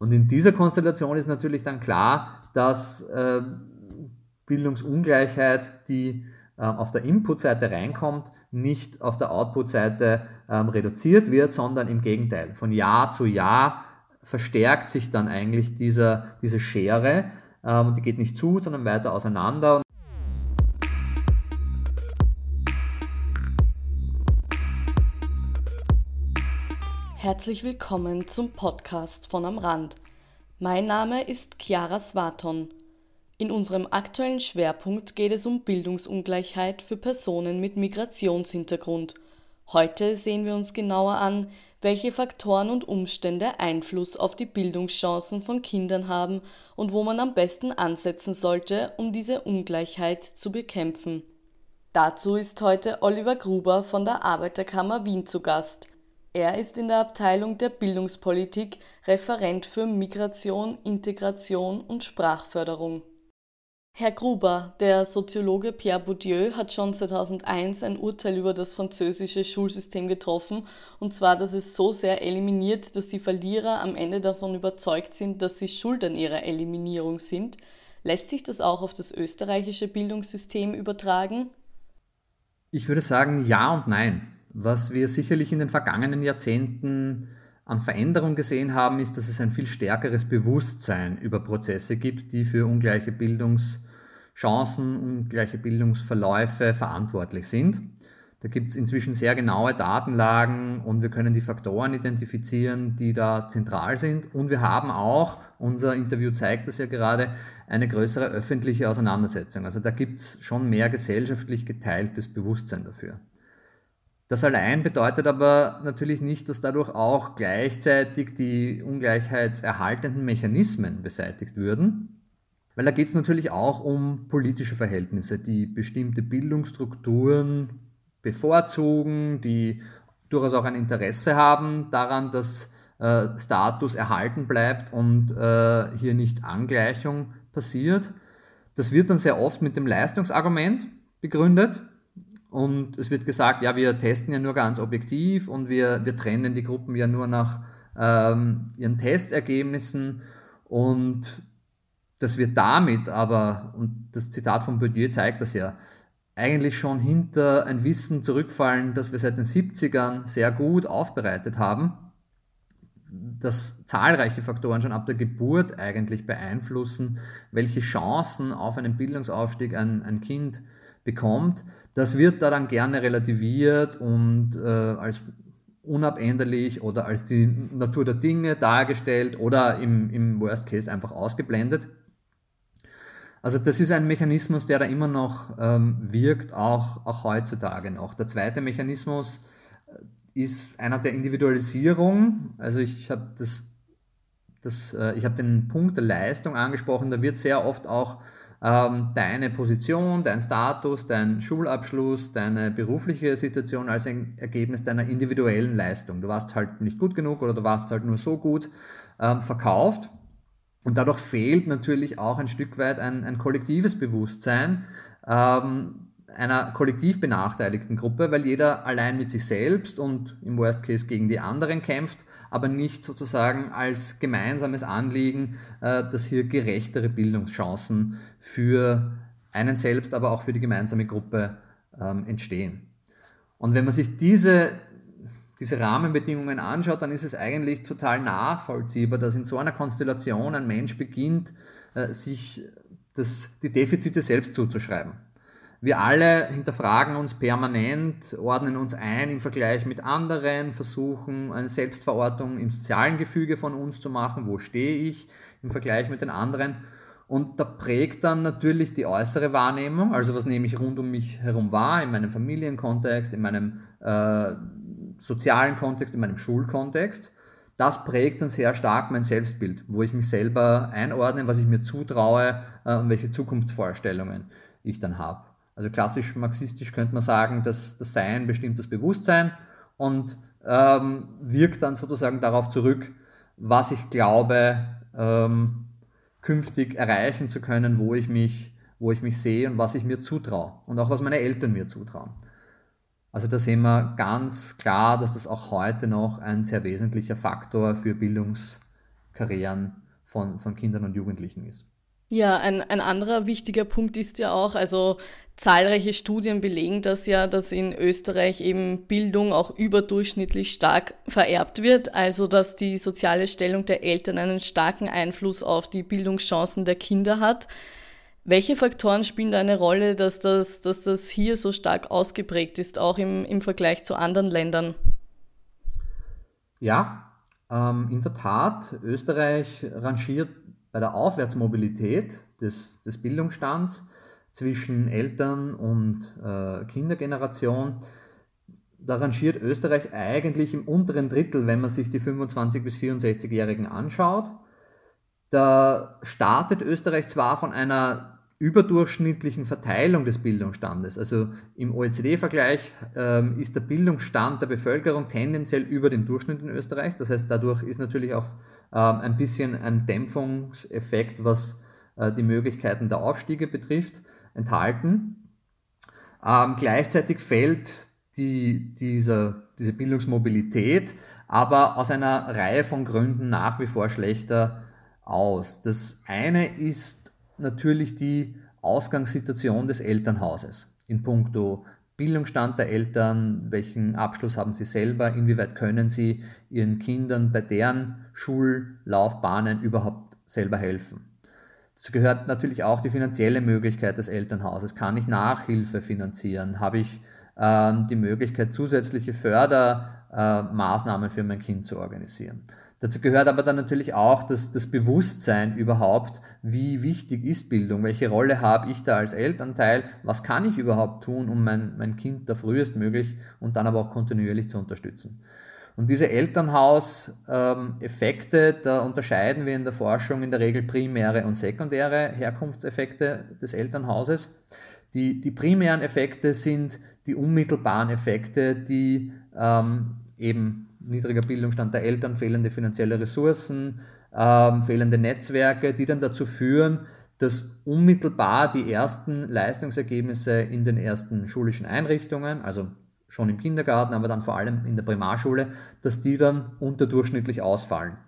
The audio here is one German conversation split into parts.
Und in dieser Konstellation ist natürlich dann klar, dass äh, Bildungsungleichheit, die äh, auf der Input-Seite reinkommt, nicht auf der Output-Seite ähm, reduziert wird, sondern im Gegenteil. Von Jahr zu Jahr verstärkt sich dann eigentlich dieser, diese Schere ähm, und die geht nicht zu, sondern weiter auseinander. Herzlich willkommen zum Podcast von Am Rand. Mein Name ist Chiara Swaton. In unserem aktuellen Schwerpunkt geht es um Bildungsungleichheit für Personen mit Migrationshintergrund. Heute sehen wir uns genauer an, welche Faktoren und Umstände Einfluss auf die Bildungschancen von Kindern haben und wo man am besten ansetzen sollte, um diese Ungleichheit zu bekämpfen. Dazu ist heute Oliver Gruber von der Arbeiterkammer Wien zu Gast. Er ist in der Abteilung der Bildungspolitik Referent für Migration, Integration und Sprachförderung. Herr Gruber, der Soziologe Pierre Bourdieu hat schon 2001 ein Urteil über das französische Schulsystem getroffen, und zwar, dass es so sehr eliminiert, dass die Verlierer am Ende davon überzeugt sind, dass sie schuld an ihrer Eliminierung sind. Lässt sich das auch auf das österreichische Bildungssystem übertragen? Ich würde sagen ja und nein. Was wir sicherlich in den vergangenen Jahrzehnten an Veränderung gesehen haben, ist, dass es ein viel stärkeres Bewusstsein über Prozesse gibt, die für ungleiche Bildungschancen, ungleiche Bildungsverläufe verantwortlich sind. Da gibt es inzwischen sehr genaue Datenlagen und wir können die Faktoren identifizieren, die da zentral sind. Und wir haben auch, unser Interview zeigt das ja gerade, eine größere öffentliche Auseinandersetzung. Also da gibt es schon mehr gesellschaftlich geteiltes Bewusstsein dafür. Das allein bedeutet aber natürlich nicht, dass dadurch auch gleichzeitig die ungleichheitserhaltenden Mechanismen beseitigt würden, weil da geht es natürlich auch um politische Verhältnisse, die bestimmte Bildungsstrukturen bevorzugen, die durchaus auch ein Interesse haben daran, dass äh, Status erhalten bleibt und äh, hier nicht Angleichung passiert. Das wird dann sehr oft mit dem Leistungsargument begründet. Und es wird gesagt, ja, wir testen ja nur ganz objektiv und wir, wir trennen die Gruppen ja nur nach ähm, ihren Testergebnissen. Und das wird damit aber, und das Zitat von Bourdieu zeigt das ja, eigentlich schon hinter ein Wissen zurückfallen, das wir seit den 70ern sehr gut aufbereitet haben, dass zahlreiche Faktoren schon ab der Geburt eigentlich beeinflussen, welche Chancen auf einen Bildungsaufstieg ein, ein Kind bekommt. Das wird da dann gerne relativiert und äh, als unabänderlich oder als die Natur der Dinge dargestellt oder im, im Worst Case einfach ausgeblendet. Also das ist ein Mechanismus, der da immer noch ähm, wirkt, auch, auch heutzutage noch. Der zweite Mechanismus äh, ist einer der Individualisierung. Also ich habe das, das, äh, habe den Punkt der Leistung angesprochen. Da wird sehr oft auch deine Position, dein Status, dein Schulabschluss, deine berufliche Situation als ein Ergebnis deiner individuellen Leistung. Du warst halt nicht gut genug oder du warst halt nur so gut ähm, verkauft. Und dadurch fehlt natürlich auch ein Stück weit ein, ein kollektives Bewusstsein ähm, einer kollektiv benachteiligten Gruppe, weil jeder allein mit sich selbst und im Worst Case gegen die anderen kämpft, aber nicht sozusagen als gemeinsames Anliegen, äh, dass hier gerechtere Bildungschancen für einen selbst, aber auch für die gemeinsame Gruppe ähm, entstehen. Und wenn man sich diese diese Rahmenbedingungen anschaut, dann ist es eigentlich total nachvollziehbar, dass in so einer Konstellation ein Mensch beginnt, äh, sich das, die Defizite selbst zuzuschreiben. Wir alle hinterfragen uns permanent, ordnen uns ein im Vergleich mit anderen, versuchen eine Selbstverortung im sozialen Gefüge von uns zu machen, wo stehe ich im Vergleich mit den anderen. Und da prägt dann natürlich die äußere Wahrnehmung, also was nehme ich rund um mich herum wahr, in meinem Familienkontext, in meinem äh, sozialen Kontext, in meinem Schulkontext, das prägt dann sehr stark mein Selbstbild, wo ich mich selber einordne, was ich mir zutraue äh, und welche Zukunftsvorstellungen ich dann habe. Also klassisch marxistisch könnte man sagen, dass das Sein bestimmt das Bewusstsein und ähm, wirkt dann sozusagen darauf zurück, was ich glaube, ähm, künftig erreichen zu können, wo ich mich, wo ich mich sehe und was ich mir zutraue und auch was meine Eltern mir zutrauen. Also da sehen wir ganz klar, dass das auch heute noch ein sehr wesentlicher Faktor für Bildungs, Karrieren von, von Kindern und Jugendlichen ist. Ja, ein, ein anderer wichtiger Punkt ist ja auch, also zahlreiche Studien belegen das ja, dass in Österreich eben Bildung auch überdurchschnittlich stark vererbt wird, also dass die soziale Stellung der Eltern einen starken Einfluss auf die Bildungschancen der Kinder hat. Welche Faktoren spielen da eine Rolle, dass das, dass das hier so stark ausgeprägt ist, auch im, im Vergleich zu anderen Ländern? Ja, ähm, in der Tat, Österreich rangiert bei der Aufwärtsmobilität des, des Bildungsstands zwischen Eltern und äh, Kindergeneration, da rangiert Österreich eigentlich im unteren Drittel, wenn man sich die 25- bis 64-Jährigen anschaut. Da startet Österreich zwar von einer überdurchschnittlichen Verteilung des Bildungsstandes. Also im OECD-Vergleich ähm, ist der Bildungsstand der Bevölkerung tendenziell über dem Durchschnitt in Österreich. Das heißt, dadurch ist natürlich auch ähm, ein bisschen ein Dämpfungseffekt, was äh, die Möglichkeiten der Aufstiege betrifft, enthalten. Ähm, gleichzeitig fällt die, dieser, diese Bildungsmobilität aber aus einer Reihe von Gründen nach wie vor schlechter aus. Das eine ist natürlich die Ausgangssituation des Elternhauses in puncto Bildungsstand der Eltern, welchen Abschluss haben sie selber, inwieweit können sie ihren Kindern bei deren Schullaufbahnen überhaupt selber helfen. Dazu gehört natürlich auch die finanzielle Möglichkeit des Elternhauses. Kann ich Nachhilfe finanzieren? Habe ich ähm, die Möglichkeit, zusätzliche Fördermaßnahmen äh, für mein Kind zu organisieren? Dazu gehört aber dann natürlich auch das, das Bewusstsein überhaupt, wie wichtig ist Bildung, welche Rolle habe ich da als Elternteil, was kann ich überhaupt tun, um mein, mein Kind da frühestmöglich und dann aber auch kontinuierlich zu unterstützen. Und diese Elternhauseffekte, ähm, da unterscheiden wir in der Forschung in der Regel primäre und sekundäre Herkunftseffekte des Elternhauses. Die, die primären Effekte sind die unmittelbaren Effekte, die ähm, eben niedriger Bildungsstand der Eltern, fehlende finanzielle Ressourcen, ähm, fehlende Netzwerke, die dann dazu führen, dass unmittelbar die ersten Leistungsergebnisse in den ersten schulischen Einrichtungen, also schon im Kindergarten, aber dann vor allem in der Primarschule, dass die dann unterdurchschnittlich ausfallen.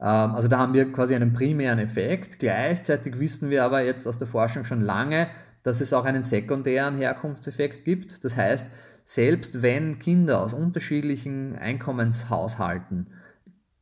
Ähm, also da haben wir quasi einen primären Effekt. Gleichzeitig wissen wir aber jetzt aus der Forschung schon lange, dass es auch einen sekundären Herkunftseffekt gibt. Das heißt, selbst wenn Kinder aus unterschiedlichen Einkommenshaushalten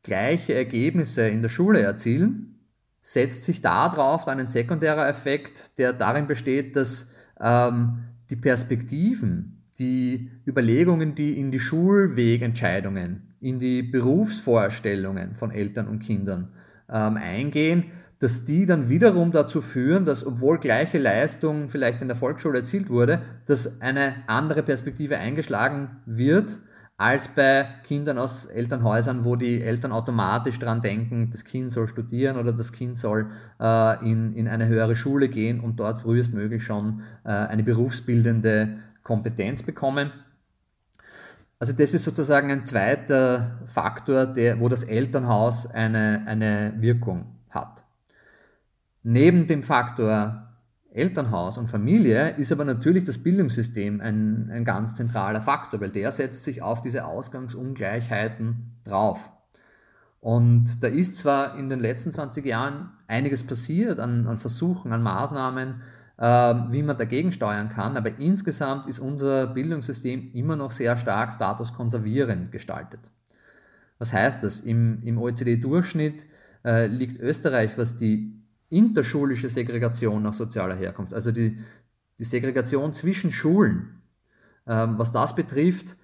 gleiche Ergebnisse in der Schule erzielen, setzt sich darauf dann ein sekundärer Effekt, der darin besteht, dass ähm, die Perspektiven, die Überlegungen, die in die Schulwegentscheidungen, in die Berufsvorstellungen von Eltern und Kindern ähm, eingehen, dass die dann wiederum dazu führen, dass obwohl gleiche Leistung vielleicht in der Volksschule erzielt wurde, dass eine andere Perspektive eingeschlagen wird als bei Kindern aus Elternhäusern, wo die Eltern automatisch daran denken, das Kind soll studieren oder das Kind soll äh, in, in eine höhere Schule gehen und dort frühestmöglich schon äh, eine berufsbildende Kompetenz bekommen. Also das ist sozusagen ein zweiter Faktor, der, wo das Elternhaus eine, eine Wirkung hat. Neben dem Faktor Elternhaus und Familie ist aber natürlich das Bildungssystem ein, ein ganz zentraler Faktor, weil der setzt sich auf diese Ausgangsungleichheiten drauf. Und da ist zwar in den letzten 20 Jahren einiges passiert an, an Versuchen, an Maßnahmen, äh, wie man dagegen steuern kann, aber insgesamt ist unser Bildungssystem immer noch sehr stark statuskonservierend gestaltet. Was heißt das? Im, im OECD-Durchschnitt äh, liegt Österreich, was die interschulische Segregation nach sozialer Herkunft, also die, die Segregation zwischen Schulen, ähm, was das betrifft,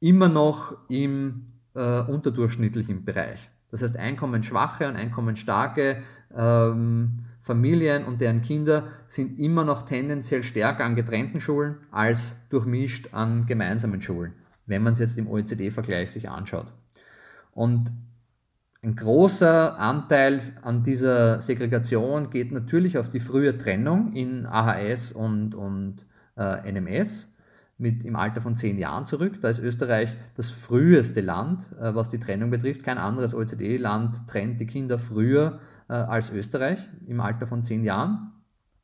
immer noch im äh, unterdurchschnittlichen Bereich. Das heißt, einkommensschwache und einkommensstarke ähm, Familien und deren Kinder sind immer noch tendenziell stärker an getrennten Schulen als durchmischt an gemeinsamen Schulen, wenn man es jetzt im OECD-Vergleich sich anschaut. Und ein großer Anteil an dieser Segregation geht natürlich auf die frühe Trennung in AHS und, und äh, NMS mit im Alter von zehn Jahren zurück. Da ist Österreich das früheste Land, äh, was die Trennung betrifft. Kein anderes OECD-Land trennt die Kinder früher äh, als Österreich im Alter von zehn Jahren.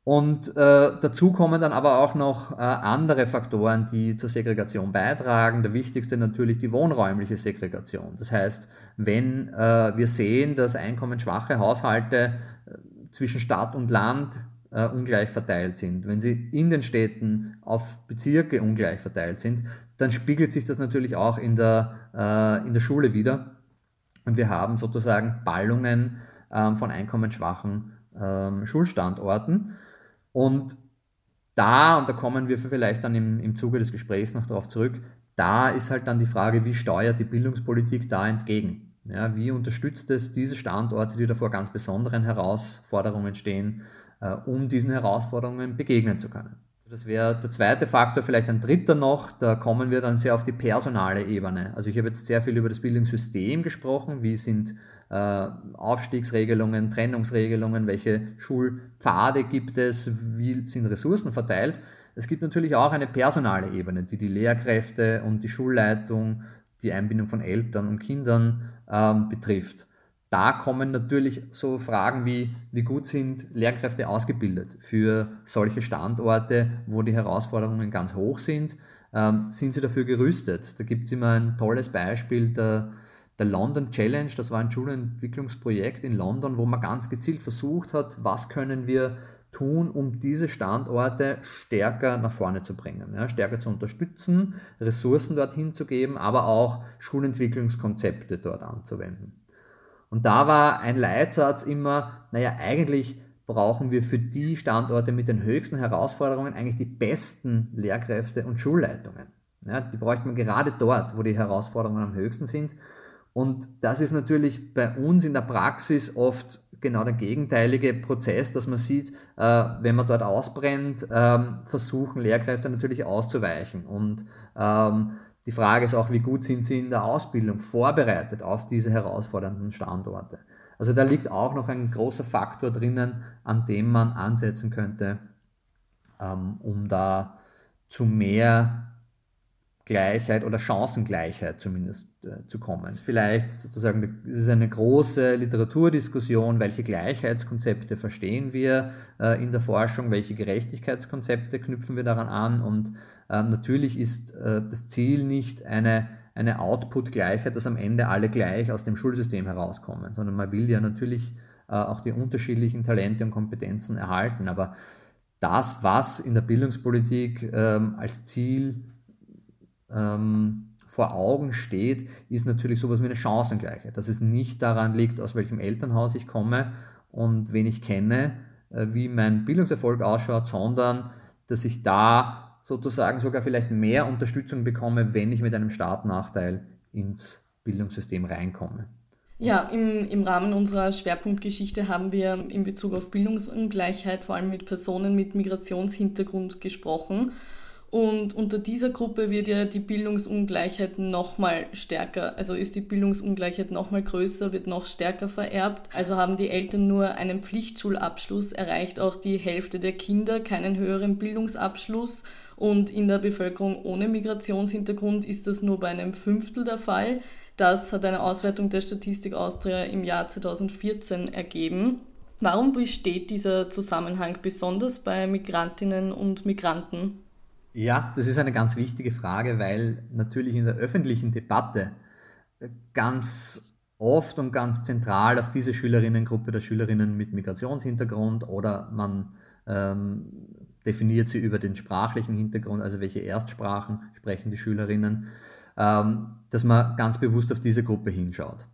Und äh, dazu kommen dann aber auch noch äh, andere Faktoren, die zur Segregation beitragen. Der wichtigste natürlich die wohnräumliche Segregation. Das heißt, wenn äh, wir sehen, dass einkommensschwache Haushalte äh, zwischen Stadt und Land äh, ungleich verteilt sind, wenn sie in den Städten auf Bezirke ungleich verteilt sind, dann spiegelt sich das natürlich auch in der, äh, in der Schule wieder. Und wir haben sozusagen Ballungen ähm, von einkommensschwachen ähm, Schulstandorten. Und da, und da kommen wir vielleicht dann im, im Zuge des Gesprächs noch darauf zurück, da ist halt dann die Frage, wie steuert die Bildungspolitik da entgegen? Ja, wie unterstützt es diese Standorte, die da vor ganz besonderen Herausforderungen stehen, äh, um diesen Herausforderungen begegnen zu können? Das wäre der zweite Faktor, vielleicht ein dritter noch, da kommen wir dann sehr auf die personale Ebene. Also ich habe jetzt sehr viel über das Bildungssystem gesprochen, wie sind Aufstiegsregelungen, Trennungsregelungen, welche Schulpfade gibt es, wie sind Ressourcen verteilt. Es gibt natürlich auch eine personale Ebene, die die Lehrkräfte und die Schulleitung, die Einbindung von Eltern und Kindern ähm, betrifft da kommen natürlich so Fragen wie, wie gut sind Lehrkräfte ausgebildet für solche Standorte, wo die Herausforderungen ganz hoch sind. Ähm, sind sie dafür gerüstet? Da gibt es immer ein tolles Beispiel der, der London Challenge. Das war ein Schulentwicklungsprojekt in London, wo man ganz gezielt versucht hat, was können wir tun, um diese Standorte stärker nach vorne zu bringen, ja, stärker zu unterstützen, Ressourcen dorthin zu geben, aber auch Schulentwicklungskonzepte dort anzuwenden. Und da war ein Leitsatz immer, naja, eigentlich brauchen wir für die Standorte mit den höchsten Herausforderungen eigentlich die besten Lehrkräfte und Schulleitungen. Ja, die bräuchte man gerade dort, wo die Herausforderungen am höchsten sind. Und das ist natürlich bei uns in der Praxis oft genau der gegenteilige Prozess, dass man sieht, äh, wenn man dort ausbrennt, ähm, versuchen Lehrkräfte natürlich auszuweichen. Und ähm, die Frage ist auch, wie gut sind sie in der Ausbildung vorbereitet auf diese herausfordernden Standorte. Also da liegt auch noch ein großer Faktor drinnen, an dem man ansetzen könnte, ähm, um da zu mehr Gleichheit oder Chancengleichheit zumindest äh, zu kommen. Vielleicht sozusagen, es ist eine große Literaturdiskussion, welche Gleichheitskonzepte verstehen wir äh, in der Forschung, welche Gerechtigkeitskonzepte knüpfen wir daran an und ähm, natürlich ist äh, das Ziel nicht eine, eine Output-Gleichheit, dass am Ende alle gleich aus dem Schulsystem herauskommen, sondern man will ja natürlich äh, auch die unterschiedlichen Talente und Kompetenzen erhalten, aber das, was in der Bildungspolitik ähm, als Ziel ähm, vor Augen steht, ist natürlich sowas wie eine Chancengleichheit. Dass es nicht daran liegt, aus welchem Elternhaus ich komme und wen ich kenne, äh, wie mein Bildungserfolg ausschaut, sondern dass ich da sozusagen sogar vielleicht mehr Unterstützung bekomme, wenn ich mit einem Startnachteil ins Bildungssystem reinkomme. Ja, im, im Rahmen unserer Schwerpunktgeschichte haben wir in Bezug auf Bildungsungleichheit vor allem mit Personen mit Migrationshintergrund gesprochen. Und unter dieser Gruppe wird ja die Bildungsungleichheit nochmal stärker, also ist die Bildungsungleichheit nochmal größer, wird noch stärker vererbt. Also haben die Eltern nur einen Pflichtschulabschluss, erreicht auch die Hälfte der Kinder keinen höheren Bildungsabschluss. Und in der Bevölkerung ohne Migrationshintergrund ist das nur bei einem Fünftel der Fall. Das hat eine Auswertung der Statistik Austria im Jahr 2014 ergeben. Warum besteht dieser Zusammenhang besonders bei Migrantinnen und Migranten? Ja, das ist eine ganz wichtige Frage, weil natürlich in der öffentlichen Debatte ganz oft und ganz zentral auf diese Schülerinnengruppe der Schülerinnen mit Migrationshintergrund oder man ähm, definiert sie über den sprachlichen Hintergrund, also welche Erstsprachen sprechen die Schülerinnen, ähm, dass man ganz bewusst auf diese Gruppe hinschaut.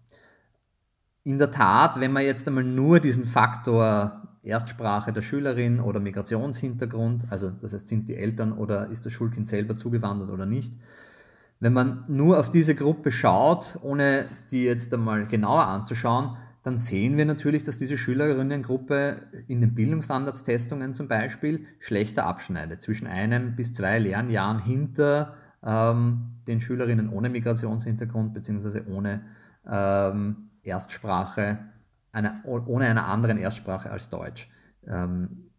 In der Tat, wenn man jetzt einmal nur diesen Faktor Erstsprache der Schülerin oder Migrationshintergrund, also das heißt, sind die Eltern oder ist das Schulkind selber zugewandert oder nicht. Wenn man nur auf diese Gruppe schaut, ohne die jetzt einmal genauer anzuschauen, dann sehen wir natürlich, dass diese Schülerinnengruppe in den Bildungsstandardstestungen zum Beispiel schlechter abschneidet, zwischen einem bis zwei Lernjahren hinter ähm, den Schülerinnen ohne Migrationshintergrund bzw. ohne ähm, Erstsprache eine, ohne einer anderen Erstsprache als Deutsch ähm,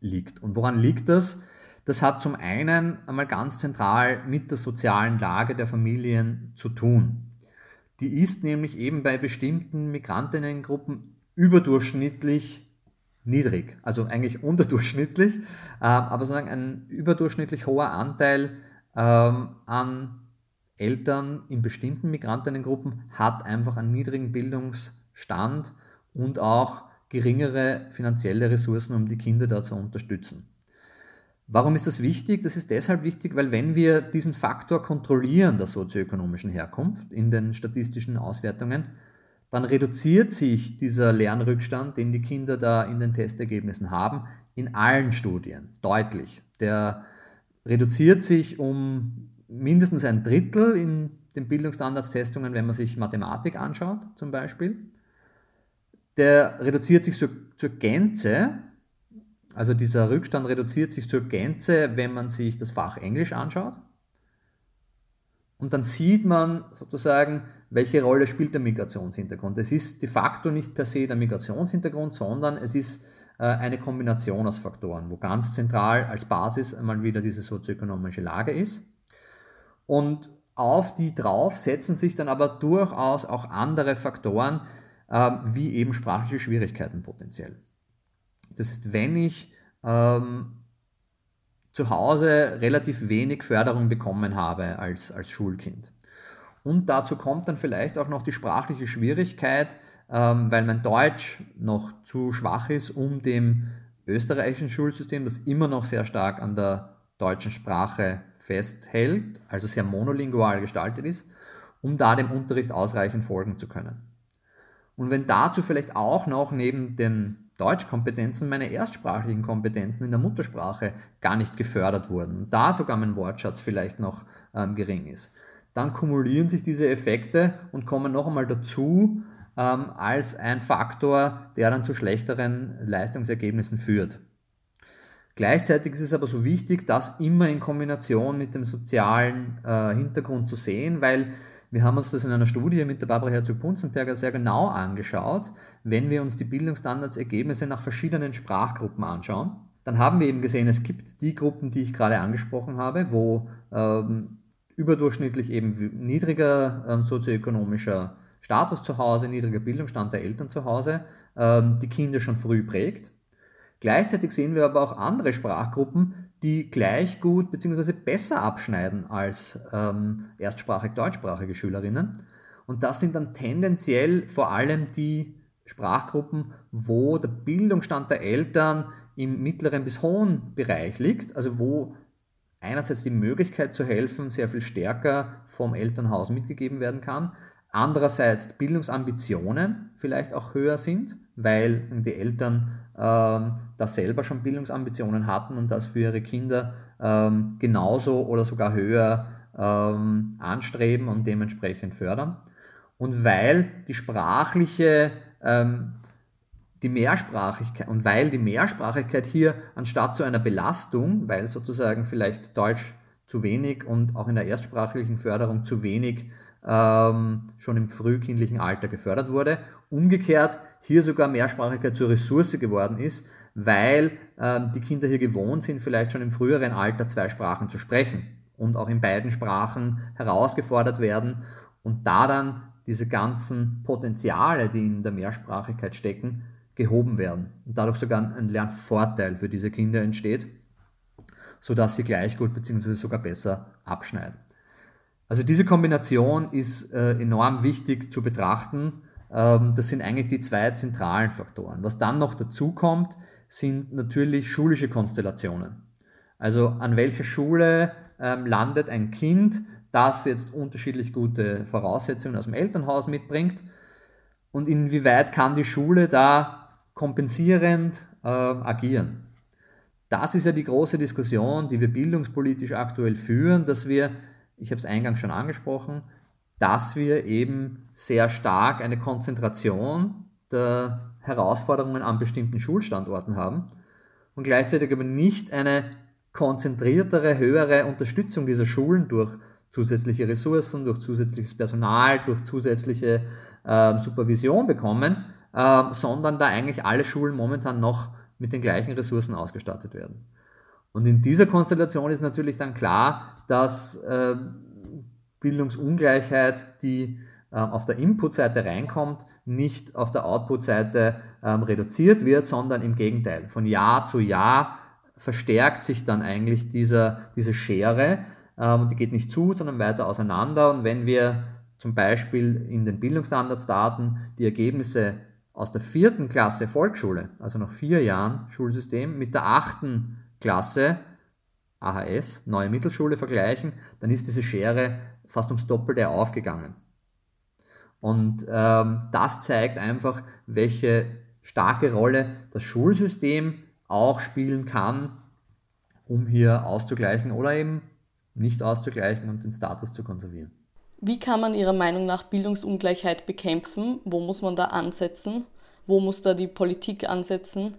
liegt. Und woran liegt das? Das hat zum einen einmal ganz zentral mit der sozialen Lage der Familien zu tun. Die ist nämlich eben bei bestimmten Migrantinnengruppen überdurchschnittlich niedrig, also eigentlich unterdurchschnittlich, ähm, aber sozusagen ein überdurchschnittlich hoher Anteil ähm, an Eltern in bestimmten Migrantinnengruppen hat einfach einen niedrigen Bildungsstand und auch geringere finanzielle Ressourcen, um die Kinder da zu unterstützen. Warum ist das wichtig? Das ist deshalb wichtig, weil wenn wir diesen Faktor kontrollieren der sozioökonomischen Herkunft in den statistischen Auswertungen, dann reduziert sich dieser Lernrückstand, den die Kinder da in den Testergebnissen haben, in allen Studien deutlich. Der reduziert sich um mindestens ein Drittel in den Bildungsstandardstestungen, wenn man sich Mathematik anschaut zum Beispiel. Der reduziert sich zur, zur Gänze, also dieser Rückstand reduziert sich zur Gänze, wenn man sich das Fach Englisch anschaut. Und dann sieht man sozusagen, welche Rolle spielt der Migrationshintergrund. Es ist de facto nicht per se der Migrationshintergrund, sondern es ist äh, eine Kombination aus Faktoren, wo ganz zentral als Basis einmal wieder diese sozioökonomische Lage ist. Und auf die drauf setzen sich dann aber durchaus auch andere Faktoren, ähm, wie eben sprachliche Schwierigkeiten potenziell. Das ist, wenn ich ähm, zu Hause relativ wenig Förderung bekommen habe als, als Schulkind. Und dazu kommt dann vielleicht auch noch die sprachliche Schwierigkeit, ähm, weil mein Deutsch noch zu schwach ist, um dem österreichischen Schulsystem, das immer noch sehr stark an der deutschen Sprache festhält, also sehr monolingual gestaltet ist, um da dem Unterricht ausreichend folgen zu können. Und wenn dazu vielleicht auch noch neben den Deutschkompetenzen, meine erstsprachlichen Kompetenzen in der Muttersprache gar nicht gefördert wurden und da sogar mein Wortschatz vielleicht noch ähm, gering ist. Dann kumulieren sich diese Effekte und kommen noch einmal dazu ähm, als ein Faktor, der dann zu schlechteren Leistungsergebnissen führt. Gleichzeitig ist es aber so wichtig, das immer in Kombination mit dem sozialen äh, Hintergrund zu sehen, weil wir haben uns das in einer Studie mit der Barbara Herzog-Punzenberger sehr genau angeschaut. Wenn wir uns die Bildungsstandardsergebnisse nach verschiedenen Sprachgruppen anschauen, dann haben wir eben gesehen, es gibt die Gruppen, die ich gerade angesprochen habe, wo ähm, überdurchschnittlich eben niedriger ähm, sozioökonomischer Status zu Hause, niedriger Bildungsstand der Eltern zu Hause ähm, die Kinder schon früh prägt. Gleichzeitig sehen wir aber auch andere Sprachgruppen, die gleich gut bzw. besser abschneiden als ähm, erstsprachig deutschsprachige Schülerinnen. Und das sind dann tendenziell vor allem die Sprachgruppen, wo der Bildungsstand der Eltern im mittleren bis hohen Bereich liegt, also wo einerseits die Möglichkeit zu helfen sehr viel stärker vom Elternhaus mitgegeben werden kann, andererseits Bildungsambitionen vielleicht auch höher sind, weil die Eltern ähm, da selber schon Bildungsambitionen hatten und das für ihre Kinder ähm, genauso oder sogar höher ähm, anstreben und dementsprechend fördern. Und weil die sprachliche, ähm, die Mehrsprachigkeit und weil die Mehrsprachigkeit hier anstatt zu einer Belastung, weil sozusagen vielleicht Deutsch zu wenig und auch in der erstsprachlichen Förderung zu wenig ähm, schon im frühkindlichen Alter gefördert wurde. Umgekehrt hier sogar Mehrsprachigkeit zur Ressource geworden ist, weil ähm, die Kinder hier gewohnt sind, vielleicht schon im früheren Alter zwei Sprachen zu sprechen und auch in beiden Sprachen herausgefordert werden und da dann diese ganzen Potenziale, die in der Mehrsprachigkeit stecken, gehoben werden und dadurch sogar ein Lernvorteil für diese Kinder entsteht, sodass sie gleich gut bzw. sogar besser abschneiden. Also diese Kombination ist äh, enorm wichtig zu betrachten. Ähm, das sind eigentlich die zwei zentralen Faktoren. Was dann noch dazu kommt, sind natürlich schulische Konstellationen. Also an welcher Schule ähm, landet ein Kind, das jetzt unterschiedlich gute Voraussetzungen aus dem Elternhaus mitbringt und inwieweit kann die Schule da kompensierend äh, agieren. Das ist ja die große Diskussion, die wir bildungspolitisch aktuell führen, dass wir ich habe es eingangs schon angesprochen, dass wir eben sehr stark eine Konzentration der Herausforderungen an bestimmten Schulstandorten haben und gleichzeitig aber nicht eine konzentriertere, höhere Unterstützung dieser Schulen durch zusätzliche Ressourcen, durch zusätzliches Personal, durch zusätzliche äh, Supervision bekommen, äh, sondern da eigentlich alle Schulen momentan noch mit den gleichen Ressourcen ausgestattet werden. Und in dieser Konstellation ist natürlich dann klar, dass äh, Bildungsungleichheit, die ähm, auf der Input-Seite reinkommt, nicht auf der Output-Seite ähm, reduziert wird, sondern im Gegenteil. Von Jahr zu Jahr verstärkt sich dann eigentlich dieser, diese Schere ähm, die geht nicht zu, sondern weiter auseinander. Und wenn wir zum Beispiel in den Bildungsstandardsdaten die Ergebnisse aus der vierten Klasse Volksschule, also nach vier Jahren Schulsystem, mit der achten Klasse AHS, neue Mittelschule vergleichen, dann ist diese Schere fast ums Doppelte aufgegangen. Und ähm, das zeigt einfach, welche starke Rolle das Schulsystem auch spielen kann, um hier auszugleichen oder eben nicht auszugleichen und den Status zu konservieren. Wie kann man Ihrer Meinung nach Bildungsungleichheit bekämpfen? Wo muss man da ansetzen? Wo muss da die Politik ansetzen?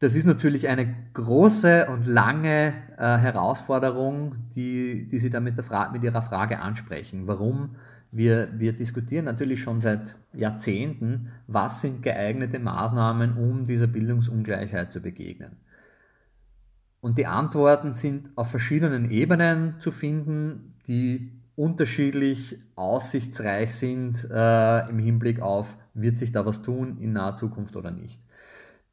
Das ist natürlich eine große und lange äh, Herausforderung, die, die Sie da mit, der mit Ihrer Frage ansprechen. Warum? Wir, wir diskutieren natürlich schon seit Jahrzehnten, was sind geeignete Maßnahmen, um dieser Bildungsungleichheit zu begegnen. Und die Antworten sind auf verschiedenen Ebenen zu finden, die unterschiedlich aussichtsreich sind äh, im Hinblick auf, wird sich da was tun in naher Zukunft oder nicht.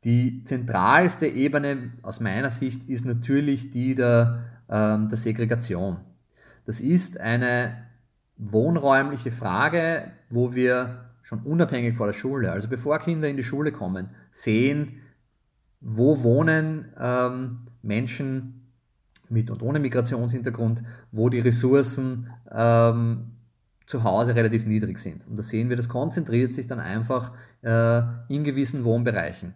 Die zentralste Ebene aus meiner Sicht ist natürlich die der, ähm, der Segregation. Das ist eine wohnräumliche Frage, wo wir schon unabhängig vor der Schule, also bevor Kinder in die Schule kommen, sehen, wo wohnen ähm, Menschen mit und ohne Migrationshintergrund, wo die Ressourcen ähm, zu Hause relativ niedrig sind. Und da sehen wir, das konzentriert sich dann einfach äh, in gewissen Wohnbereichen.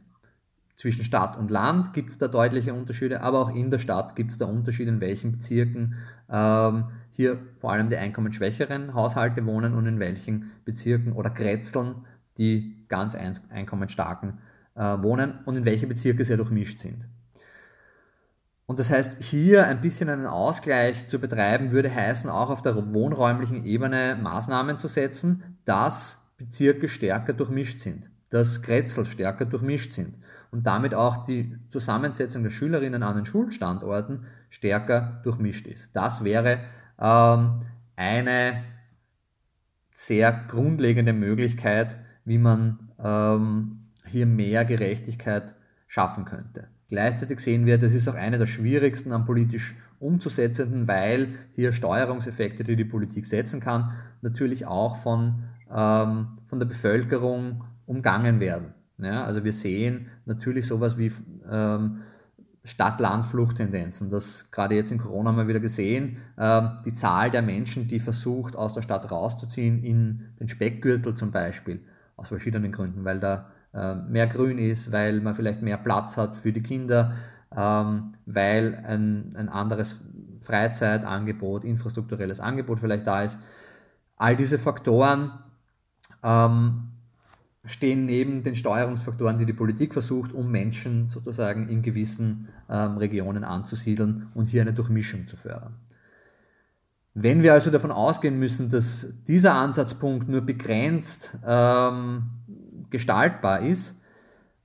Zwischen Stadt und Land gibt es da deutliche Unterschiede, aber auch in der Stadt gibt es da Unterschiede, in welchen Bezirken ähm, hier vor allem die einkommensschwächeren Haushalte wohnen und in welchen Bezirken oder Kretzeln die ganz einkommensstarken äh, wohnen und in welche Bezirke sehr durchmischt sind. Und das heißt, hier ein bisschen einen Ausgleich zu betreiben, würde heißen, auch auf der wohnräumlichen Ebene Maßnahmen zu setzen, dass Bezirke stärker durchmischt sind, dass Kretzel stärker durchmischt sind und damit auch die Zusammensetzung der Schülerinnen an den Schulstandorten stärker durchmischt ist. Das wäre ähm, eine sehr grundlegende Möglichkeit, wie man ähm, hier mehr Gerechtigkeit schaffen könnte. Gleichzeitig sehen wir, das ist auch eine der schwierigsten am politisch umzusetzenden, weil hier Steuerungseffekte, die die Politik setzen kann, natürlich auch von, ähm, von der Bevölkerung umgangen werden. Ja, also wir sehen natürlich sowas wie ähm, Stadt-Land-Fluchttendenzen. Das gerade jetzt in Corona haben wir wieder gesehen. Ähm, die Zahl der Menschen, die versucht, aus der Stadt rauszuziehen, in den Speckgürtel zum Beispiel, aus verschiedenen Gründen, weil da ähm, mehr Grün ist, weil man vielleicht mehr Platz hat für die Kinder, ähm, weil ein, ein anderes Freizeitangebot, infrastrukturelles Angebot vielleicht da ist. All diese Faktoren ähm, stehen neben den Steuerungsfaktoren, die die Politik versucht, um Menschen sozusagen in gewissen ähm, Regionen anzusiedeln und hier eine Durchmischung zu fördern. Wenn wir also davon ausgehen müssen, dass dieser Ansatzpunkt nur begrenzt ähm, gestaltbar ist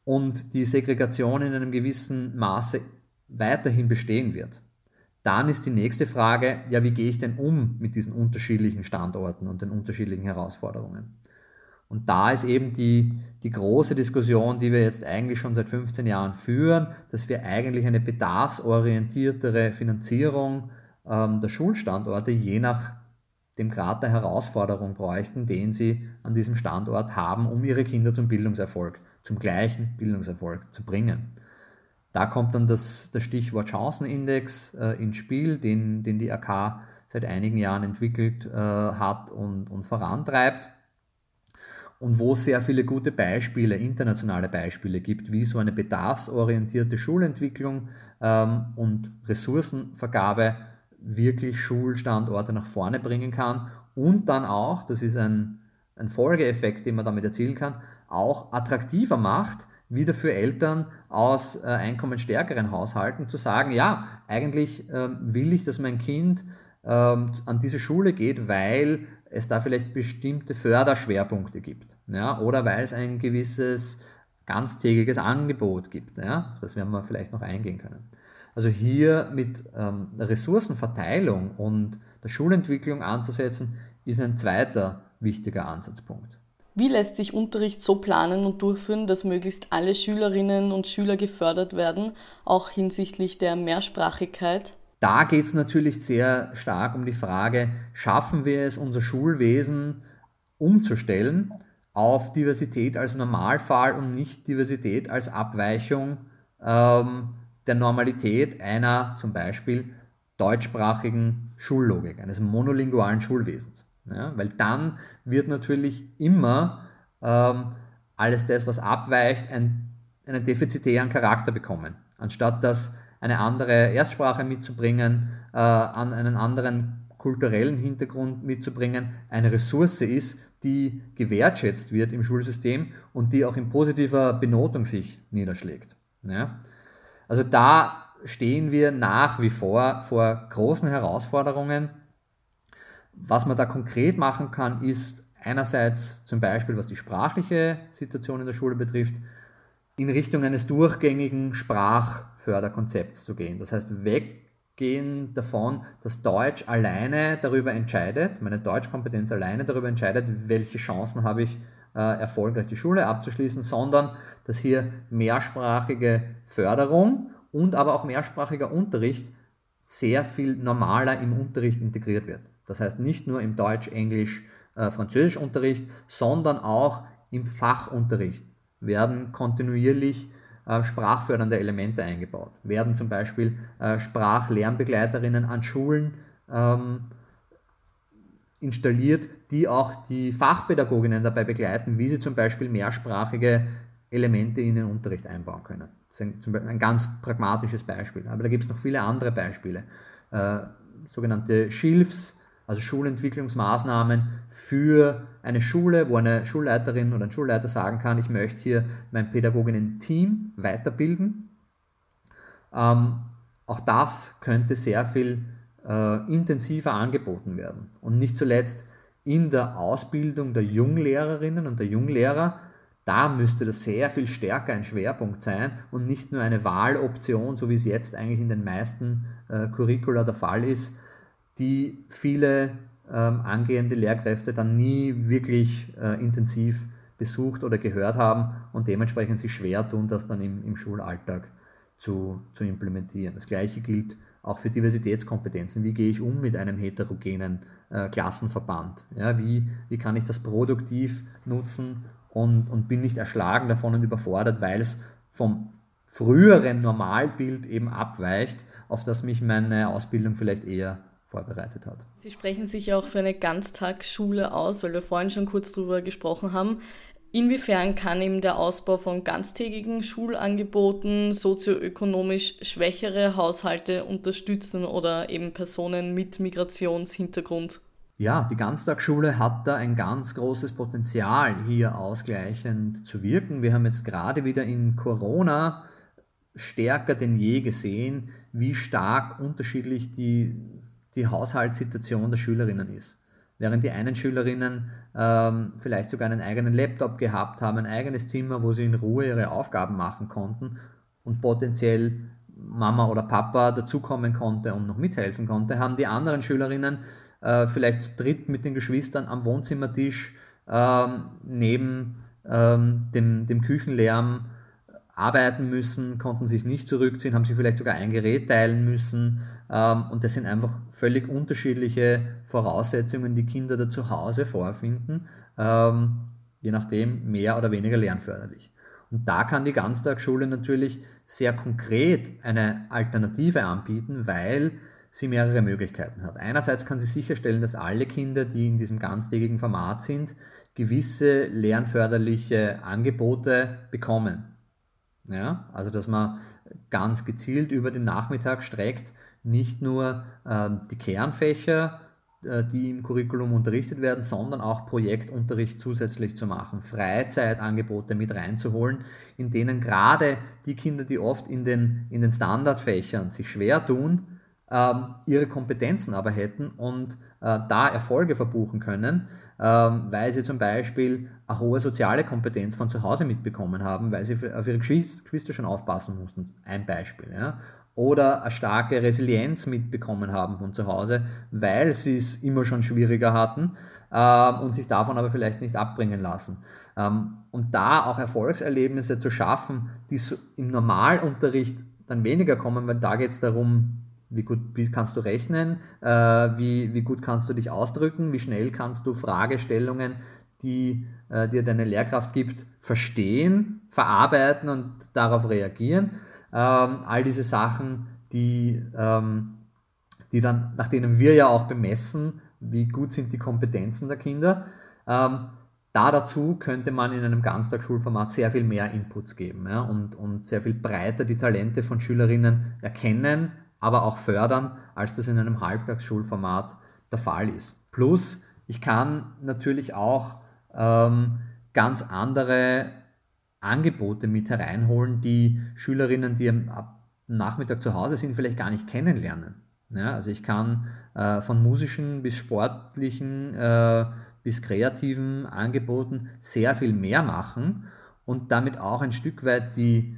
und die Segregation in einem gewissen Maße weiterhin bestehen wird. Dann ist die nächste Frage, ja, wie gehe ich denn um mit diesen unterschiedlichen Standorten und den unterschiedlichen Herausforderungen? Und da ist eben die, die große Diskussion, die wir jetzt eigentlich schon seit 15 Jahren führen, dass wir eigentlich eine bedarfsorientiertere Finanzierung ähm, der Schulstandorte je nach dem Grad der Herausforderung bräuchten, den sie an diesem Standort haben, um ihre Kinder zum Bildungserfolg, zum gleichen Bildungserfolg zu bringen. Da kommt dann das, das Stichwort Chancenindex äh, ins Spiel, den, den die AK seit einigen Jahren entwickelt äh, hat und, und vorantreibt und wo es sehr viele gute Beispiele, internationale Beispiele gibt, wie so eine bedarfsorientierte Schulentwicklung ähm, und Ressourcenvergabe wirklich Schulstandorte nach vorne bringen kann. Und dann auch, das ist ein, ein Folgeeffekt, den man damit erzielen kann, auch attraktiver macht, wieder für Eltern aus äh, einkommensstärkeren Haushalten zu sagen, ja, eigentlich ähm, will ich, dass mein Kind ähm, an diese Schule geht, weil es da vielleicht bestimmte Förderschwerpunkte gibt ja, oder weil es ein gewisses ganztägiges Angebot gibt. Ja, auf das werden wir vielleicht noch eingehen können. Also hier mit ähm, Ressourcenverteilung und der Schulentwicklung anzusetzen, ist ein zweiter wichtiger Ansatzpunkt. Wie lässt sich Unterricht so planen und durchführen, dass möglichst alle Schülerinnen und Schüler gefördert werden, auch hinsichtlich der Mehrsprachigkeit? Da geht es natürlich sehr stark um die Frage, schaffen wir es, unser Schulwesen umzustellen auf Diversität als Normalfall und nicht Diversität als Abweichung ähm, der Normalität einer zum Beispiel deutschsprachigen Schullogik, eines monolingualen Schulwesens. Ja, weil dann wird natürlich immer ähm, alles das, was abweicht, ein, einen defizitären Charakter bekommen. Anstatt das eine andere Erstsprache mitzubringen, äh, an einen anderen kulturellen Hintergrund mitzubringen, eine Ressource ist, die gewertschätzt wird im Schulsystem und die auch in positiver Benotung sich niederschlägt. Ja? Also da stehen wir nach wie vor vor großen Herausforderungen. Was man da konkret machen kann, ist einerseits zum Beispiel, was die sprachliche Situation in der Schule betrifft, in Richtung eines durchgängigen Sprachförderkonzepts zu gehen. Das heißt, weggehen davon, dass Deutsch alleine darüber entscheidet, meine Deutschkompetenz alleine darüber entscheidet, welche Chancen habe ich, äh, erfolgreich die Schule abzuschließen, sondern dass hier mehrsprachige Förderung und aber auch mehrsprachiger Unterricht sehr viel normaler im Unterricht integriert wird. Das heißt nicht nur im Deutsch, Englisch, äh, Französisch Unterricht, sondern auch im Fachunterricht werden kontinuierlich äh, sprachfördernde Elemente eingebaut. Werden zum Beispiel äh, Sprachlernbegleiterinnen an Schulen ähm, installiert, die auch die Fachpädagoginnen dabei begleiten, wie sie zum Beispiel mehrsprachige Elemente in den Unterricht einbauen können. Das ist ein, ein ganz pragmatisches Beispiel. Aber da gibt es noch viele andere Beispiele. Äh, sogenannte Schilfs, also Schulentwicklungsmaßnahmen für eine Schule, wo eine Schulleiterin oder ein Schulleiter sagen kann, ich möchte hier mein Pädagoginnen-Team weiterbilden. Ähm, auch das könnte sehr viel äh, intensiver angeboten werden. Und nicht zuletzt in der Ausbildung der Junglehrerinnen und der Junglehrer, da müsste das sehr viel stärker ein Schwerpunkt sein und nicht nur eine Wahloption, so wie es jetzt eigentlich in den meisten äh, Curricula der Fall ist, die viele ähm, angehende Lehrkräfte dann nie wirklich äh, intensiv besucht oder gehört haben und dementsprechend sich schwer tun, das dann im, im Schulalltag zu, zu implementieren. Das gleiche gilt auch für Diversitätskompetenzen. Wie gehe ich um mit einem heterogenen äh, Klassenverband? Ja, wie, wie kann ich das produktiv nutzen und, und bin nicht erschlagen davon und überfordert, weil es vom früheren Normalbild eben abweicht, auf das mich meine Ausbildung vielleicht eher vorbereitet hat. Sie sprechen sich auch für eine Ganztagsschule aus, weil wir vorhin schon kurz darüber gesprochen haben. Inwiefern kann eben der Ausbau von ganztägigen Schulangeboten sozioökonomisch schwächere Haushalte unterstützen oder eben Personen mit Migrationshintergrund? Ja, die Ganztagsschule hat da ein ganz großes Potenzial, hier ausgleichend zu wirken. Wir haben jetzt gerade wieder in Corona stärker denn je gesehen, wie stark unterschiedlich die die Haushaltssituation der Schülerinnen ist. Während die einen Schülerinnen ähm, vielleicht sogar einen eigenen Laptop gehabt haben, ein eigenes Zimmer, wo sie in Ruhe ihre Aufgaben machen konnten und potenziell Mama oder Papa dazukommen konnte und noch mithelfen konnte, haben die anderen Schülerinnen äh, vielleicht zu dritt mit den Geschwistern am Wohnzimmertisch ähm, neben ähm, dem, dem Küchenlärm arbeiten müssen, konnten sich nicht zurückziehen, haben sich vielleicht sogar ein Gerät teilen müssen. Ähm, und das sind einfach völlig unterschiedliche Voraussetzungen, die Kinder da zu Hause vorfinden, ähm, je nachdem mehr oder weniger lernförderlich. Und da kann die Ganztagsschule natürlich sehr konkret eine Alternative anbieten, weil sie mehrere Möglichkeiten hat. Einerseits kann sie sicherstellen, dass alle Kinder, die in diesem ganztägigen Format sind, gewisse lernförderliche Angebote bekommen. Ja, also dass man ganz gezielt über den Nachmittag streckt, nicht nur äh, die Kernfächer, äh, die im Curriculum unterrichtet werden, sondern auch Projektunterricht zusätzlich zu machen, Freizeitangebote mit reinzuholen, in denen gerade die Kinder, die oft in den, in den Standardfächern sich schwer tun, ähm, ihre Kompetenzen aber hätten und äh, da Erfolge verbuchen können, weil sie zum Beispiel eine hohe soziale Kompetenz von zu Hause mitbekommen haben, weil sie auf ihre Geschwister schon aufpassen mussten. Ein Beispiel. Ja? Oder eine starke Resilienz mitbekommen haben von zu Hause, weil sie es immer schon schwieriger hatten. Äh, ähm, und sich davon aber vielleicht nicht abbringen lassen. Ähm, und da auch Erfolgserlebnisse zu schaffen, die im Normalunterricht dann weniger kommen, weil da geht es darum, wie gut kannst du rechnen, äh, wie, wie gut kannst du dich ausdrücken, wie schnell kannst du Fragestellungen, die äh, dir deine Lehrkraft gibt, verstehen, verarbeiten und darauf reagieren. Ähm, all diese Sachen, die, ähm, die dann, nach denen wir ja auch bemessen, wie gut sind die Kompetenzen der Kinder. Ähm, da dazu könnte man in einem Ganztagsschulformat sehr viel mehr Inputs geben ja, und, und sehr viel breiter die Talente von Schülerinnen erkennen, aber auch fördern, als das in einem Halbtagsschulformat der Fall ist. Plus, ich kann natürlich auch ähm, ganz andere Angebote mit hereinholen, die Schülerinnen, die am Nachmittag zu Hause sind, vielleicht gar nicht kennenlernen. Ja, also ich kann äh, von musischen bis sportlichen äh, bis kreativen Angeboten sehr viel mehr machen und damit auch ein Stück weit die,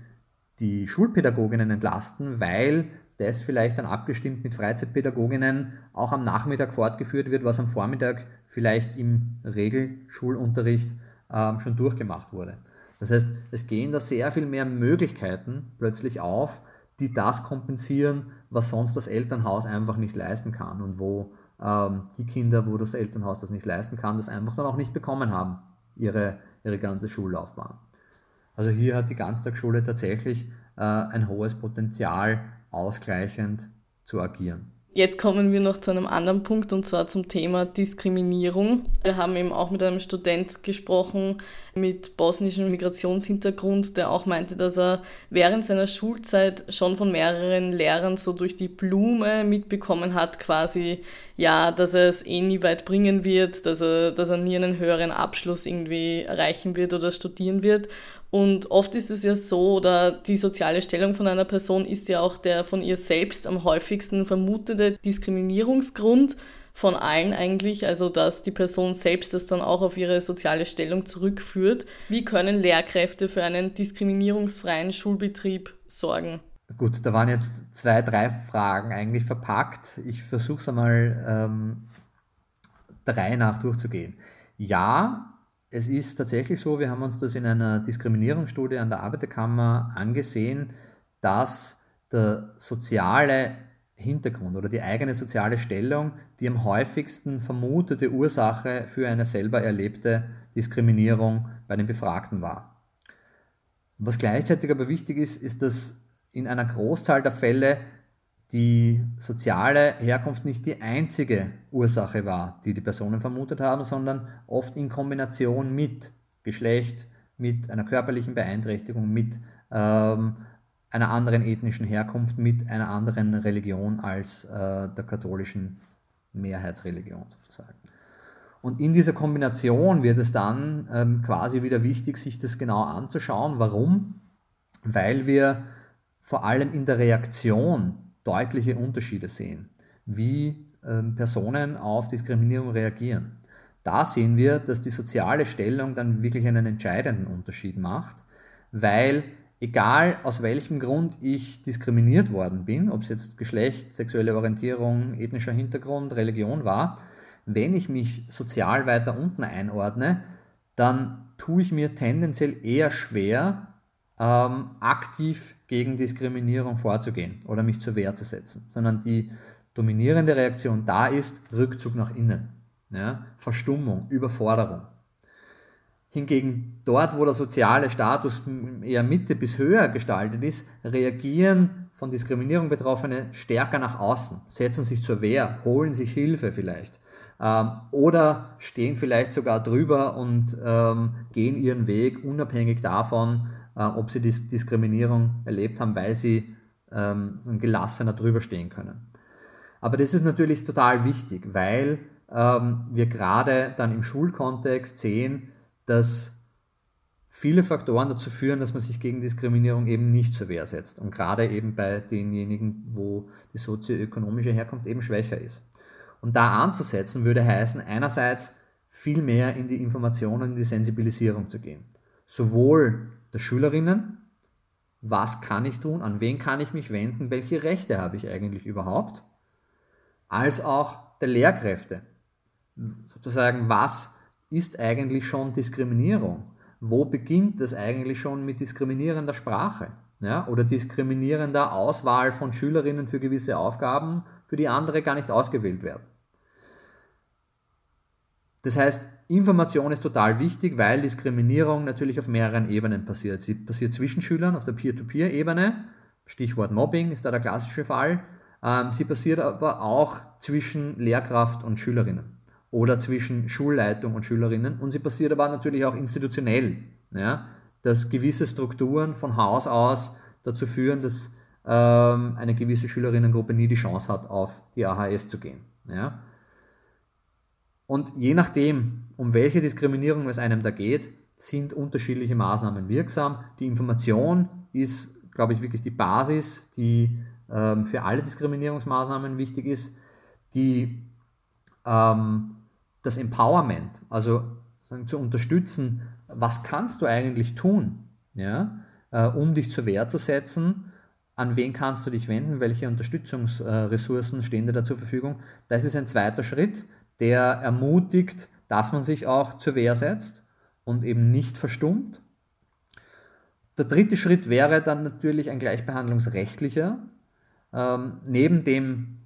die Schulpädagoginnen entlasten, weil das vielleicht dann abgestimmt mit Freizeitpädagoginnen auch am Nachmittag fortgeführt wird, was am Vormittag vielleicht im Regelschulunterricht ähm, schon durchgemacht wurde. Das heißt, es gehen da sehr viel mehr Möglichkeiten plötzlich auf, die das kompensieren, was sonst das Elternhaus einfach nicht leisten kann und wo ähm, die Kinder, wo das Elternhaus das nicht leisten kann, das einfach dann auch nicht bekommen haben, ihre, ihre ganze Schullaufbahn. Also hier hat die Ganztagsschule tatsächlich äh, ein hohes Potenzial, ausgleichend zu agieren. Jetzt kommen wir noch zu einem anderen Punkt und zwar zum Thema Diskriminierung. Wir haben eben auch mit einem Student gesprochen mit bosnischem Migrationshintergrund, der auch meinte, dass er während seiner Schulzeit schon von mehreren Lehrern so durch die Blume mitbekommen hat, quasi, ja, dass er es eh nie weit bringen wird, dass er, dass er nie einen höheren Abschluss irgendwie erreichen wird oder studieren wird. Und oft ist es ja so, oder die soziale Stellung von einer Person ist ja auch der von ihr selbst am häufigsten vermutete Diskriminierungsgrund von allen eigentlich, also dass die Person selbst das dann auch auf ihre soziale Stellung zurückführt. Wie können Lehrkräfte für einen diskriminierungsfreien Schulbetrieb sorgen? Gut, da waren jetzt zwei, drei Fragen eigentlich verpackt. Ich versuche es einmal ähm, drei nach durchzugehen. Ja, es ist tatsächlich so, wir haben uns das in einer Diskriminierungsstudie an der Arbeiterkammer angesehen, dass der soziale Hintergrund oder die eigene soziale Stellung die am häufigsten vermutete Ursache für eine selber erlebte Diskriminierung bei den Befragten war. Was gleichzeitig aber wichtig ist, ist, dass in einer Großzahl der Fälle die soziale Herkunft nicht die einzige Ursache war, die die Personen vermutet haben, sondern oft in Kombination mit Geschlecht, mit einer körperlichen Beeinträchtigung, mit ähm, einer anderen ethnischen Herkunft, mit einer anderen Religion als äh, der katholischen Mehrheitsreligion sozusagen. Und in dieser Kombination wird es dann ähm, quasi wieder wichtig, sich das genau anzuschauen. Warum? Weil wir vor allem in der Reaktion deutliche Unterschiede sehen, wie ähm, Personen auf Diskriminierung reagieren. Da sehen wir, dass die soziale Stellung dann wirklich einen entscheidenden Unterschied macht, weil egal aus welchem Grund ich diskriminiert worden bin, ob es jetzt Geschlecht, sexuelle Orientierung, ethnischer Hintergrund, Religion war, wenn ich mich sozial weiter unten einordne, dann tue ich mir tendenziell eher schwer, ähm, aktiv gegen Diskriminierung vorzugehen oder mich zur Wehr zu setzen, sondern die dominierende Reaktion da ist Rückzug nach innen, ja, Verstummung, Überforderung. Hingegen dort, wo der soziale Status eher Mitte bis höher gestaltet ist, reagieren von Diskriminierung Betroffene stärker nach außen, setzen sich zur Wehr, holen sich Hilfe vielleicht ähm, oder stehen vielleicht sogar drüber und ähm, gehen ihren Weg unabhängig davon, äh, ob sie Dis Diskriminierung erlebt haben, weil sie ähm, gelassener drüber stehen können. Aber das ist natürlich total wichtig, weil ähm, wir gerade dann im Schulkontext sehen, dass viele Faktoren dazu führen, dass man sich gegen Diskriminierung eben nicht zur Wehr setzt. Und gerade eben bei denjenigen, wo die sozioökonomische Herkunft eben schwächer ist. Und da anzusetzen würde heißen, einerseits viel mehr in die Informationen, in die Sensibilisierung zu gehen. Sowohl der Schülerinnen, was kann ich tun, an wen kann ich mich wenden, welche Rechte habe ich eigentlich überhaupt, als auch der Lehrkräfte. sozusagen, was ist eigentlich schon Diskriminierung? Wo beginnt das eigentlich schon mit diskriminierender Sprache? Ja, oder diskriminierender Auswahl von Schülerinnen für gewisse Aufgaben, für die andere gar nicht ausgewählt werden. Das heißt, Information ist total wichtig, weil Diskriminierung natürlich auf mehreren Ebenen passiert. Sie passiert zwischen Schülern auf der Peer-to-Peer-Ebene, Stichwort Mobbing ist da der klassische Fall. Ähm, sie passiert aber auch zwischen Lehrkraft und Schülerinnen oder zwischen Schulleitung und Schülerinnen und sie passiert aber natürlich auch institutionell, ja, dass gewisse Strukturen von Haus aus dazu führen, dass ähm, eine gewisse Schülerinnengruppe nie die Chance hat, auf die AHS zu gehen. Ja. Und je nachdem, um welche Diskriminierung es einem da geht, sind unterschiedliche Maßnahmen wirksam. Die Information ist, glaube ich, wirklich die Basis, die ähm, für alle Diskriminierungsmaßnahmen wichtig ist. Die ähm, das Empowerment, also zu unterstützen, was kannst du eigentlich tun, ja, äh, um dich zur Wehr zu setzen, an wen kannst du dich wenden, welche Unterstützungsressourcen stehen dir da zur Verfügung. Das ist ein zweiter Schritt, der ermutigt, dass man sich auch zur Wehr setzt und eben nicht verstummt. Der dritte Schritt wäre dann natürlich ein gleichbehandlungsrechtlicher. Ähm, neben dem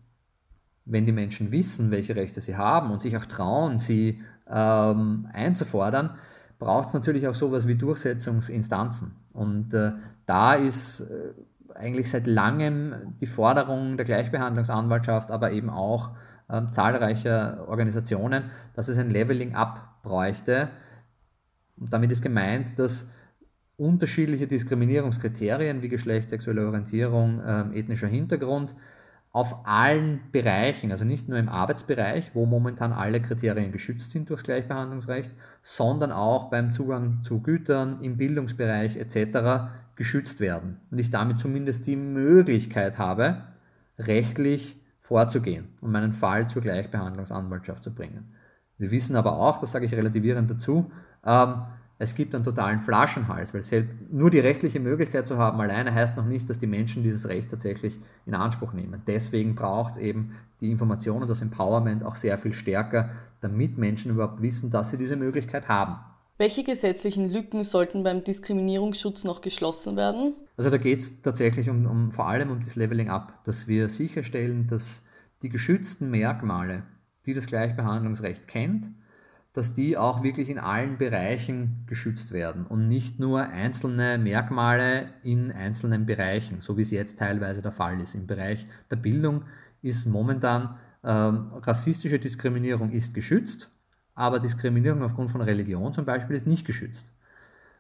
wenn die Menschen wissen, welche Rechte sie haben und sich auch trauen, sie ähm, einzufordern, braucht es natürlich auch sowas wie Durchsetzungsinstanzen. Und äh, da ist äh, eigentlich seit langem die Forderung der Gleichbehandlungsanwaltschaft, aber eben auch äh, zahlreicher Organisationen, dass es ein Leveling-up bräuchte. Und damit ist gemeint, dass unterschiedliche Diskriminierungskriterien wie Geschlecht, sexuelle Orientierung, ähm, ethnischer Hintergrund auf allen Bereichen, also nicht nur im Arbeitsbereich, wo momentan alle Kriterien geschützt sind durchs Gleichbehandlungsrecht, sondern auch beim Zugang zu Gütern, im Bildungsbereich etc. geschützt werden. Und ich damit zumindest die Möglichkeit habe, rechtlich vorzugehen und meinen Fall zur Gleichbehandlungsanwaltschaft zu bringen. Wir wissen aber auch, das sage ich relativierend dazu, ähm, es gibt einen totalen Flaschenhals, weil selbst nur die rechtliche Möglichkeit zu haben alleine heißt noch nicht, dass die Menschen dieses Recht tatsächlich in Anspruch nehmen. Deswegen braucht es eben die Information und das Empowerment auch sehr viel stärker, damit Menschen überhaupt wissen, dass sie diese Möglichkeit haben. Welche gesetzlichen Lücken sollten beim Diskriminierungsschutz noch geschlossen werden? Also da geht es tatsächlich um, um, vor allem um das Leveling Up, dass wir sicherstellen, dass die geschützten Merkmale, die das Gleichbehandlungsrecht kennt, dass die auch wirklich in allen Bereichen geschützt werden und nicht nur einzelne Merkmale in einzelnen Bereichen, so wie es jetzt teilweise der Fall ist. Im Bereich der Bildung ist momentan ähm, rassistische Diskriminierung ist geschützt, aber Diskriminierung aufgrund von Religion zum Beispiel ist nicht geschützt.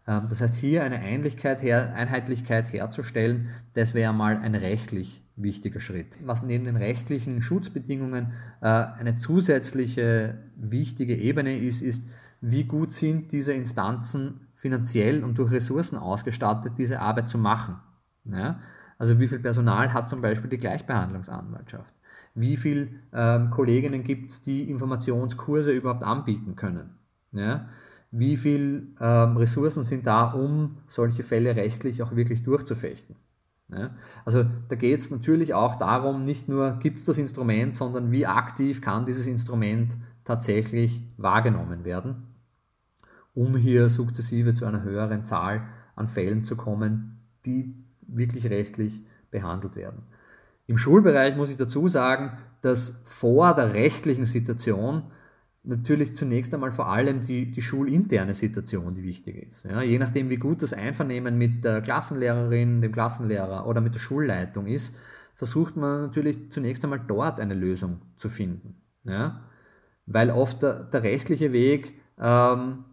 Ähm, das heißt, hier eine Einheitlichkeit, her, Einheitlichkeit herzustellen, das wäre mal ein rechtlich wichtiger Schritt. Was neben den rechtlichen Schutzbedingungen äh, eine zusätzliche wichtige Ebene ist, ist, wie gut sind diese Instanzen finanziell und durch Ressourcen ausgestattet, diese Arbeit zu machen. Ja? Also wie viel Personal hat zum Beispiel die Gleichbehandlungsanwaltschaft? Wie viele ähm, Kolleginnen gibt es, die Informationskurse überhaupt anbieten können? Ja? Wie viele ähm, Ressourcen sind da, um solche Fälle rechtlich auch wirklich durchzufechten? Ja, also da geht es natürlich auch darum, nicht nur gibt es das Instrument, sondern wie aktiv kann dieses Instrument tatsächlich wahrgenommen werden, um hier sukzessive zu einer höheren Zahl an Fällen zu kommen, die wirklich rechtlich behandelt werden. Im Schulbereich muss ich dazu sagen, dass vor der rechtlichen Situation natürlich zunächst einmal vor allem die, die schulinterne Situation, die wichtig ist. Ja, je nachdem, wie gut das Einvernehmen mit der Klassenlehrerin, dem Klassenlehrer oder mit der Schulleitung ist, versucht man natürlich zunächst einmal dort eine Lösung zu finden. Ja, weil oft der, der rechtliche Weg ähm,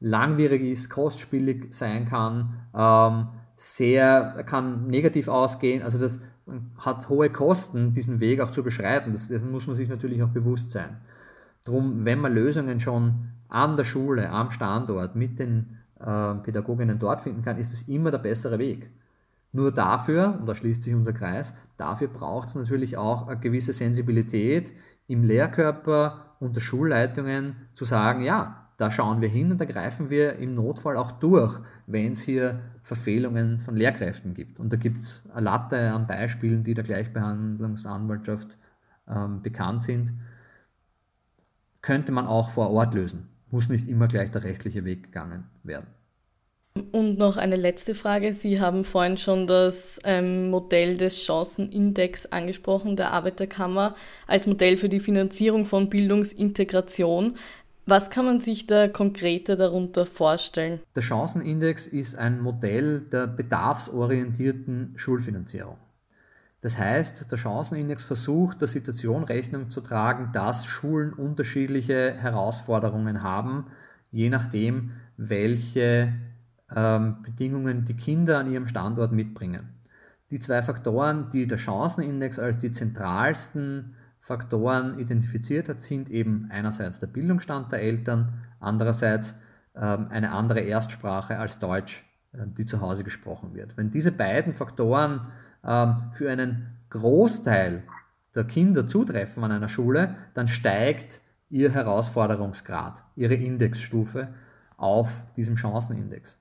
langwierig ist, kostspielig sein kann, ähm, sehr, kann negativ ausgehen. Also das hat hohe Kosten, diesen Weg auch zu beschreiten. Das, dessen muss man sich natürlich auch bewusst sein. Drum, wenn man Lösungen schon an der Schule, am Standort mit den äh, Pädagoginnen dort finden kann, ist es immer der bessere Weg. Nur dafür, und da schließt sich unser Kreis, dafür braucht es natürlich auch eine gewisse Sensibilität im Lehrkörper und der Schulleitungen zu sagen, ja, da schauen wir hin und da greifen wir im Notfall auch durch, wenn es hier Verfehlungen von Lehrkräften gibt. Und da gibt es eine Latte an Beispielen, die der Gleichbehandlungsanwaltschaft ähm, bekannt sind. könnte man auch vor Ort lösen. Muss nicht immer gleich der rechtliche Weg gegangen werden. Und noch eine letzte Frage. Sie haben vorhin schon das ähm, Modell des Chancenindex angesprochen, der Arbeiterkammer, als Modell für die Finanzierung von Bildungsintegration. Was kann man sich da konkreter darunter vorstellen? Der Chancenindex ist ein Modell der bedarfsorientierten Schulfinanzierung. Das heißt, der Chancenindex versucht, der Situation Rechnung zu tragen, dass Schulen unterschiedliche Herausforderungen haben, je nachdem, welche ähm, Bedingungen die Kinder an ihrem Standort mitbringen. Die zwei Faktoren, die der Chancenindex als die zentralsten Faktoren identifiziert hat, sind eben einerseits der Bildungsstand der Eltern, andererseits ähm, eine andere Erstsprache als Deutsch, äh, die zu Hause gesprochen wird. Wenn diese beiden Faktoren ähm, für einen Großteil der Kinder zutreffen an einer Schule, dann steigt ihr Herausforderungsgrad, ihre Indexstufe auf diesem Chancenindex.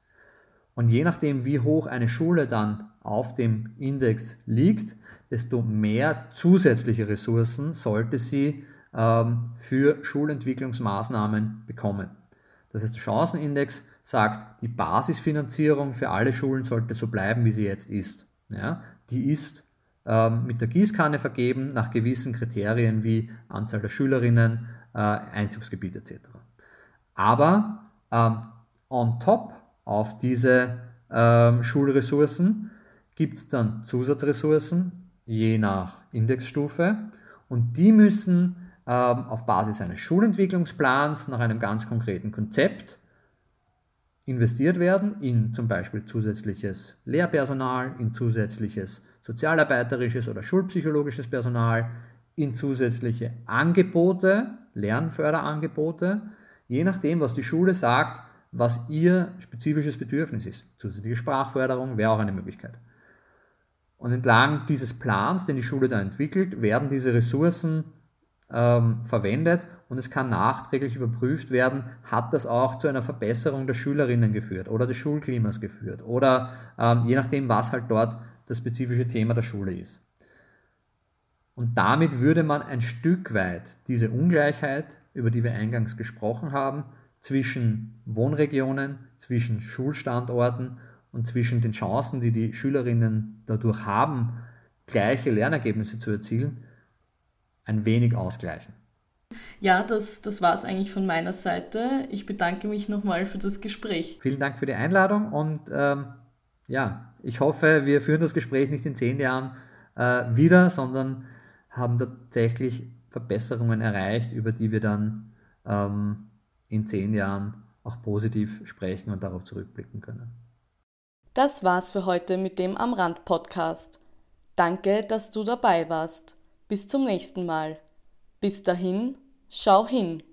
Und je nachdem, wie hoch eine Schule dann auf dem Index liegt, desto mehr zusätzliche Ressourcen sollte sie ähm, für Schulentwicklungsmaßnahmen bekommen. Das heißt, der Chancenindex sagt, die Basisfinanzierung für alle Schulen sollte so bleiben, wie sie jetzt ist. Ja, die ist ähm, mit der Gießkanne vergeben nach gewissen Kriterien wie Anzahl der Schülerinnen, äh, Einzugsgebiet etc. Aber ähm, on top auf diese ähm, Schulressourcen gibt es dann Zusatzressourcen, je nach Indexstufe. Und die müssen ähm, auf Basis eines Schulentwicklungsplans nach einem ganz konkreten Konzept investiert werden in zum Beispiel zusätzliches Lehrpersonal, in zusätzliches sozialarbeiterisches oder schulpsychologisches Personal, in zusätzliche Angebote, Lernförderangebote, je nachdem, was die Schule sagt, was ihr spezifisches Bedürfnis ist. Zusätzliche Sprachförderung wäre auch eine Möglichkeit. Und entlang dieses Plans, den die Schule da entwickelt, werden diese Ressourcen ähm, verwendet und es kann nachträglich überprüft werden, hat das auch zu einer Verbesserung der Schülerinnen geführt oder des Schulklimas geführt oder ähm, je nachdem, was halt dort das spezifische Thema der Schule ist. Und damit würde man ein Stück weit diese Ungleichheit, über die wir eingangs gesprochen haben, zwischen Wohnregionen, zwischen Schulstandorten und zwischen den Chancen, die die Schülerinnen dadurch haben, gleiche Lernergebnisse zu erzielen, ein wenig ausgleichen. Ja, das, das war es eigentlich von meiner Seite. Ich bedanke mich nochmal für das Gespräch. Vielen Dank für die Einladung und ähm, ja, ich hoffe, wir führen das Gespräch nicht in zehn Jahren äh, wieder, sondern haben tatsächlich Verbesserungen erreicht, über die wir dann ähm, in zehn Jahren auch positiv sprechen und darauf zurückblicken können. Das war's für heute mit dem Am Rand Podcast. Danke, dass du dabei warst. Bis zum nächsten Mal. Bis dahin, schau hin.